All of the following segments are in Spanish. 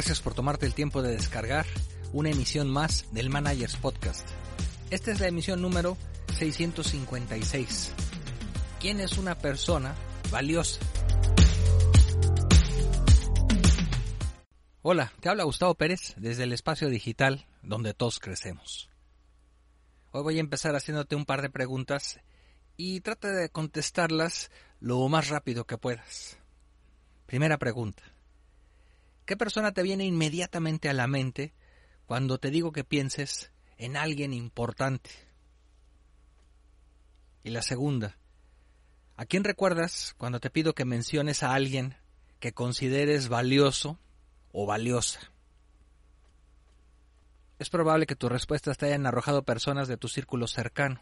Gracias por tomarte el tiempo de descargar una emisión más del Managers Podcast. Esta es la emisión número 656. ¿Quién es una persona valiosa? Hola, te habla Gustavo Pérez desde el espacio digital donde todos crecemos. Hoy voy a empezar haciéndote un par de preguntas y trata de contestarlas lo más rápido que puedas. Primera pregunta. ¿Qué persona te viene inmediatamente a la mente cuando te digo que pienses en alguien importante? Y la segunda. ¿A quién recuerdas cuando te pido que menciones a alguien que consideres valioso o valiosa? Es probable que tus respuestas te hayan arrojado personas de tu círculo cercano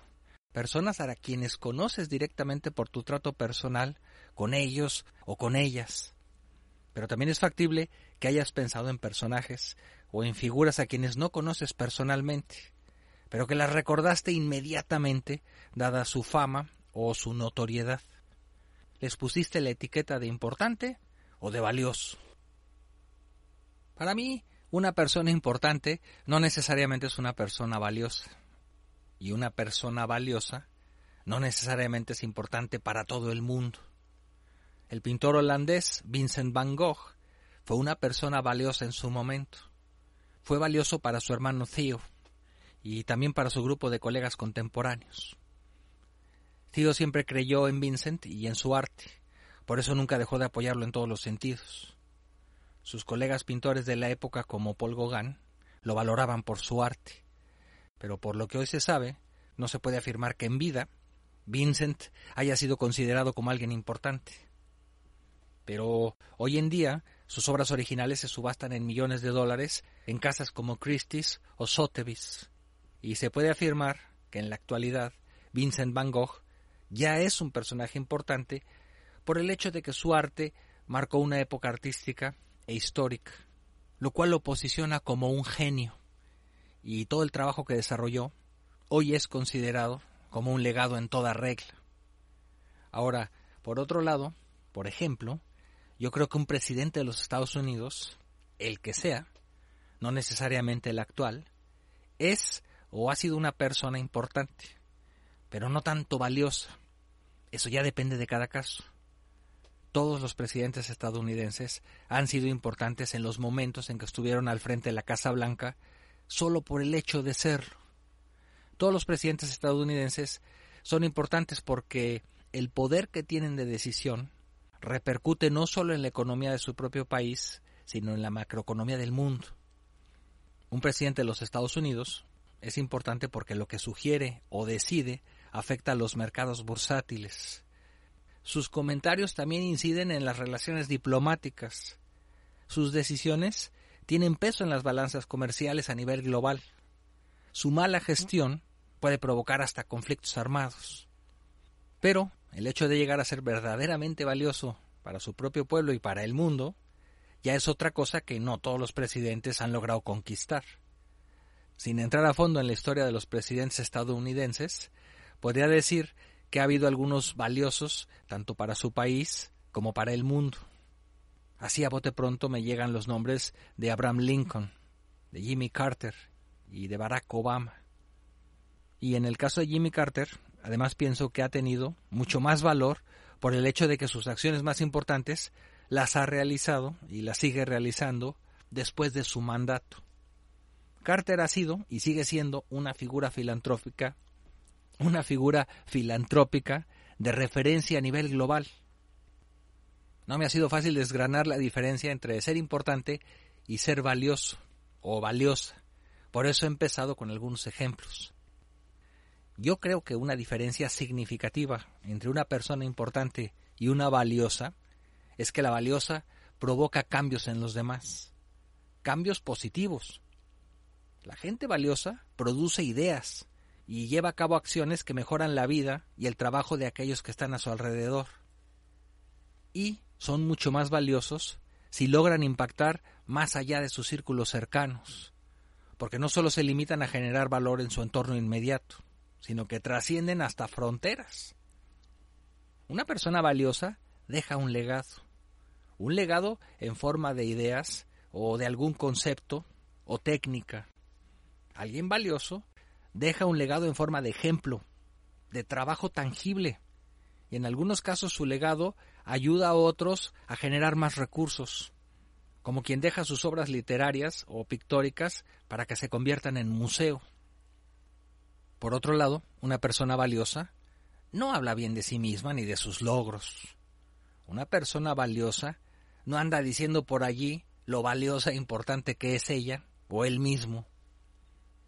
personas a quienes conoces directamente por tu trato personal con ellos o con ellas. Pero también es factible que hayas pensado en personajes o en figuras a quienes no conoces personalmente, pero que las recordaste inmediatamente dada su fama o su notoriedad. Les pusiste la etiqueta de importante o de valioso. Para mí, una persona importante no necesariamente es una persona valiosa y una persona valiosa no necesariamente es importante para todo el mundo. El pintor holandés Vincent van Gogh fue una persona valiosa en su momento. Fue valioso para su hermano Theo y también para su grupo de colegas contemporáneos. Theo siempre creyó en Vincent y en su arte, por eso nunca dejó de apoyarlo en todos los sentidos. Sus colegas pintores de la época como Paul Gauguin lo valoraban por su arte pero por lo que hoy se sabe, no se puede afirmar que en vida Vincent haya sido considerado como alguien importante. Pero hoy en día sus obras originales se subastan en millones de dólares en casas como Christie's o Sotheby's, y se puede afirmar que en la actualidad Vincent van Gogh ya es un personaje importante por el hecho de que su arte marcó una época artística e histórica, lo cual lo posiciona como un genio y todo el trabajo que desarrolló hoy es considerado como un legado en toda regla. Ahora, por otro lado, por ejemplo, yo creo que un presidente de los Estados Unidos, el que sea, no necesariamente el actual, es o ha sido una persona importante, pero no tanto valiosa. Eso ya depende de cada caso. Todos los presidentes estadounidenses han sido importantes en los momentos en que estuvieron al frente de la Casa Blanca solo por el hecho de serlo. Todos los presidentes estadounidenses son importantes porque el poder que tienen de decisión repercute no solo en la economía de su propio país, sino en la macroeconomía del mundo. Un presidente de los Estados Unidos es importante porque lo que sugiere o decide afecta a los mercados bursátiles. Sus comentarios también inciden en las relaciones diplomáticas. Sus decisiones tienen peso en las balanzas comerciales a nivel global. Su mala gestión puede provocar hasta conflictos armados. Pero el hecho de llegar a ser verdaderamente valioso para su propio pueblo y para el mundo ya es otra cosa que no todos los presidentes han logrado conquistar. Sin entrar a fondo en la historia de los presidentes estadounidenses, podría decir que ha habido algunos valiosos tanto para su país como para el mundo. Así a bote pronto me llegan los nombres de Abraham Lincoln, de Jimmy Carter y de Barack Obama. Y en el caso de Jimmy Carter, además pienso que ha tenido mucho más valor por el hecho de que sus acciones más importantes las ha realizado y las sigue realizando después de su mandato. Carter ha sido y sigue siendo una figura filantrópica, una figura filantrópica de referencia a nivel global no me ha sido fácil desgranar la diferencia entre ser importante y ser valioso o valiosa. Por eso he empezado con algunos ejemplos. Yo creo que una diferencia significativa entre una persona importante y una valiosa es que la valiosa provoca cambios en los demás, cambios positivos. La gente valiosa produce ideas y lleva a cabo acciones que mejoran la vida y el trabajo de aquellos que están a su alrededor. Y son mucho más valiosos si logran impactar más allá de sus círculos cercanos, porque no solo se limitan a generar valor en su entorno inmediato, sino que trascienden hasta fronteras. Una persona valiosa deja un legado, un legado en forma de ideas o de algún concepto o técnica. Alguien valioso deja un legado en forma de ejemplo, de trabajo tangible, y en algunos casos su legado ayuda a otros a generar más recursos, como quien deja sus obras literarias o pictóricas para que se conviertan en museo. Por otro lado, una persona valiosa no habla bien de sí misma ni de sus logros. Una persona valiosa no anda diciendo por allí lo valiosa e importante que es ella o él mismo.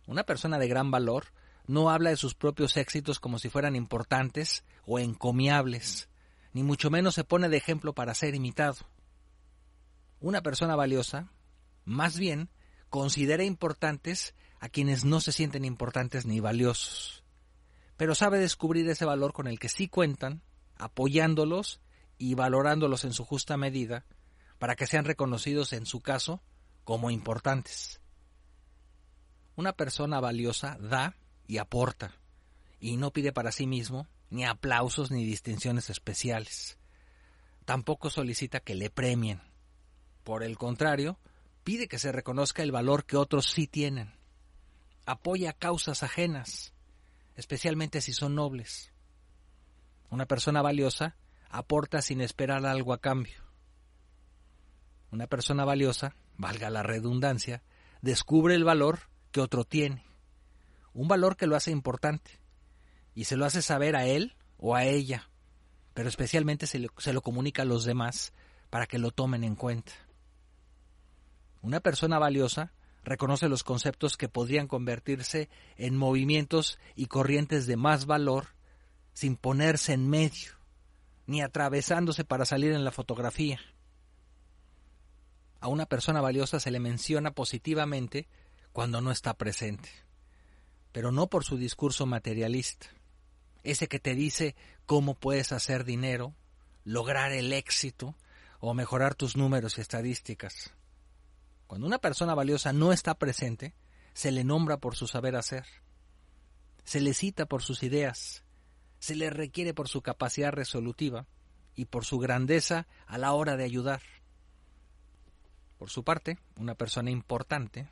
Una persona de gran valor no habla de sus propios éxitos como si fueran importantes o encomiables, ni mucho menos se pone de ejemplo para ser imitado. Una persona valiosa, más bien, considera importantes a quienes no se sienten importantes ni valiosos, pero sabe descubrir ese valor con el que sí cuentan, apoyándolos y valorándolos en su justa medida, para que sean reconocidos en su caso como importantes. Una persona valiosa da y aporta, y no pide para sí mismo ni aplausos ni distinciones especiales. Tampoco solicita que le premien. Por el contrario, pide que se reconozca el valor que otros sí tienen. Apoya causas ajenas, especialmente si son nobles. Una persona valiosa aporta sin esperar algo a cambio. Una persona valiosa, valga la redundancia, descubre el valor que otro tiene, un valor que lo hace importante, y se lo hace saber a él o a ella, pero especialmente se, lo comunica a los demás para que lo tomen en cuenta. Una persona valiosa reconoce los conceptos que podrían convertirse en movimientos y corrientes de más valor sin ponerse en medio, ni atravesándose para salir en la fotografía. A una persona valiosa se le menciona positivamente cuando no está presente, pero no por su discurso materialista, ese que te dice cómo puedes hacer dinero, lograr el éxito o mejorar tus números y estadísticas. Cuando una persona valiosa no está presente, se le nombra por su saber hacer, se le cita por sus ideas, se le requiere por su capacidad resolutiva y por su grandeza a la hora de ayudar. Por su parte, una persona importante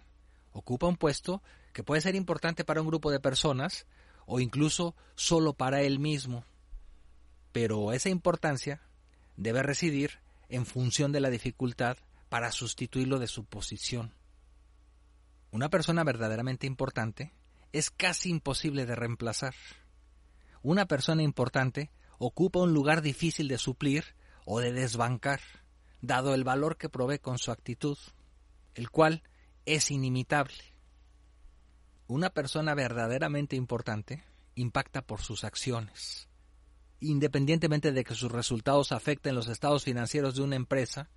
ocupa un puesto que puede ser importante para un grupo de personas o incluso solo para él mismo, pero esa importancia debe residir en función de la dificultad para sustituirlo de su posición. Una persona verdaderamente importante es casi imposible de reemplazar. Una persona importante ocupa un lugar difícil de suplir o de desbancar, dado el valor que provee con su actitud, el cual es inimitable. Una persona verdaderamente importante impacta por sus acciones. Independientemente de que sus resultados afecten los estados financieros de una empresa,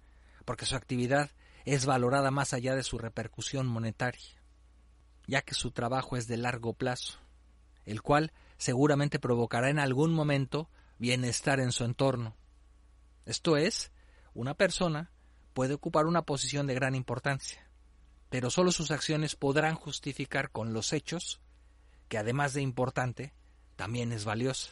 porque su actividad es valorada más allá de su repercusión monetaria, ya que su trabajo es de largo plazo, el cual seguramente provocará en algún momento bienestar en su entorno. Esto es, una persona puede ocupar una posición de gran importancia, pero solo sus acciones podrán justificar con los hechos que además de importante, también es valiosa.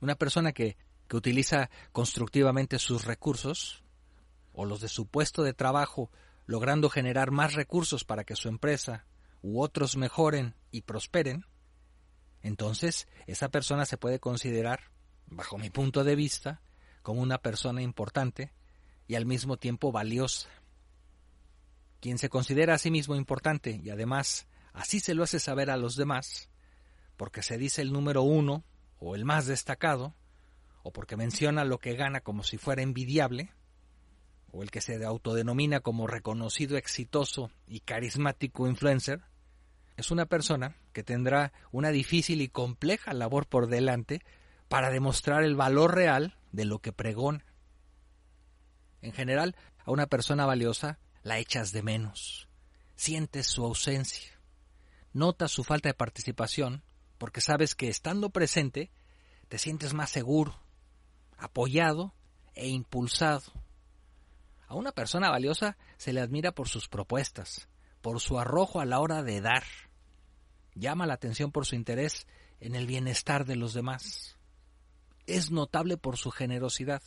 Una persona que, que utiliza constructivamente sus recursos o los de su puesto de trabajo, logrando generar más recursos para que su empresa u otros mejoren y prosperen, entonces esa persona se puede considerar, bajo mi punto de vista, como una persona importante y al mismo tiempo valiosa. Quien se considera a sí mismo importante y además así se lo hace saber a los demás, porque se dice el número uno o el más destacado, o porque menciona lo que gana como si fuera envidiable, o el que se autodenomina como reconocido, exitoso y carismático influencer, es una persona que tendrá una difícil y compleja labor por delante para demostrar el valor real de lo que pregona. En general, a una persona valiosa la echas de menos, sientes su ausencia, notas su falta de participación, porque sabes que estando presente te sientes más seguro, apoyado e impulsado a una persona valiosa se le admira por sus propuestas, por su arrojo a la hora de dar. Llama la atención por su interés en el bienestar de los demás. Es notable por su generosidad.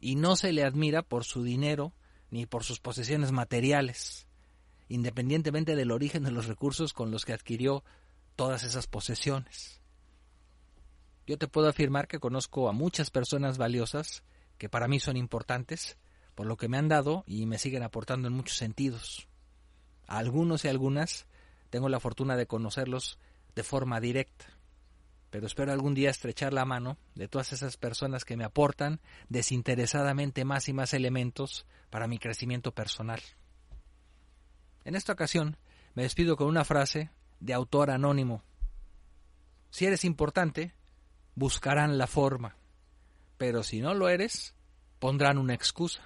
Y no se le admira por su dinero ni por sus posesiones materiales, independientemente del origen de los recursos con los que adquirió todas esas posesiones. Yo te puedo afirmar que conozco a muchas personas valiosas que para mí son importantes, por lo que me han dado y me siguen aportando en muchos sentidos. A algunos y algunas tengo la fortuna de conocerlos de forma directa, pero espero algún día estrechar la mano de todas esas personas que me aportan desinteresadamente más y más elementos para mi crecimiento personal. En esta ocasión me despido con una frase de autor anónimo. Si eres importante, buscarán la forma, pero si no lo eres, pondrán una excusa.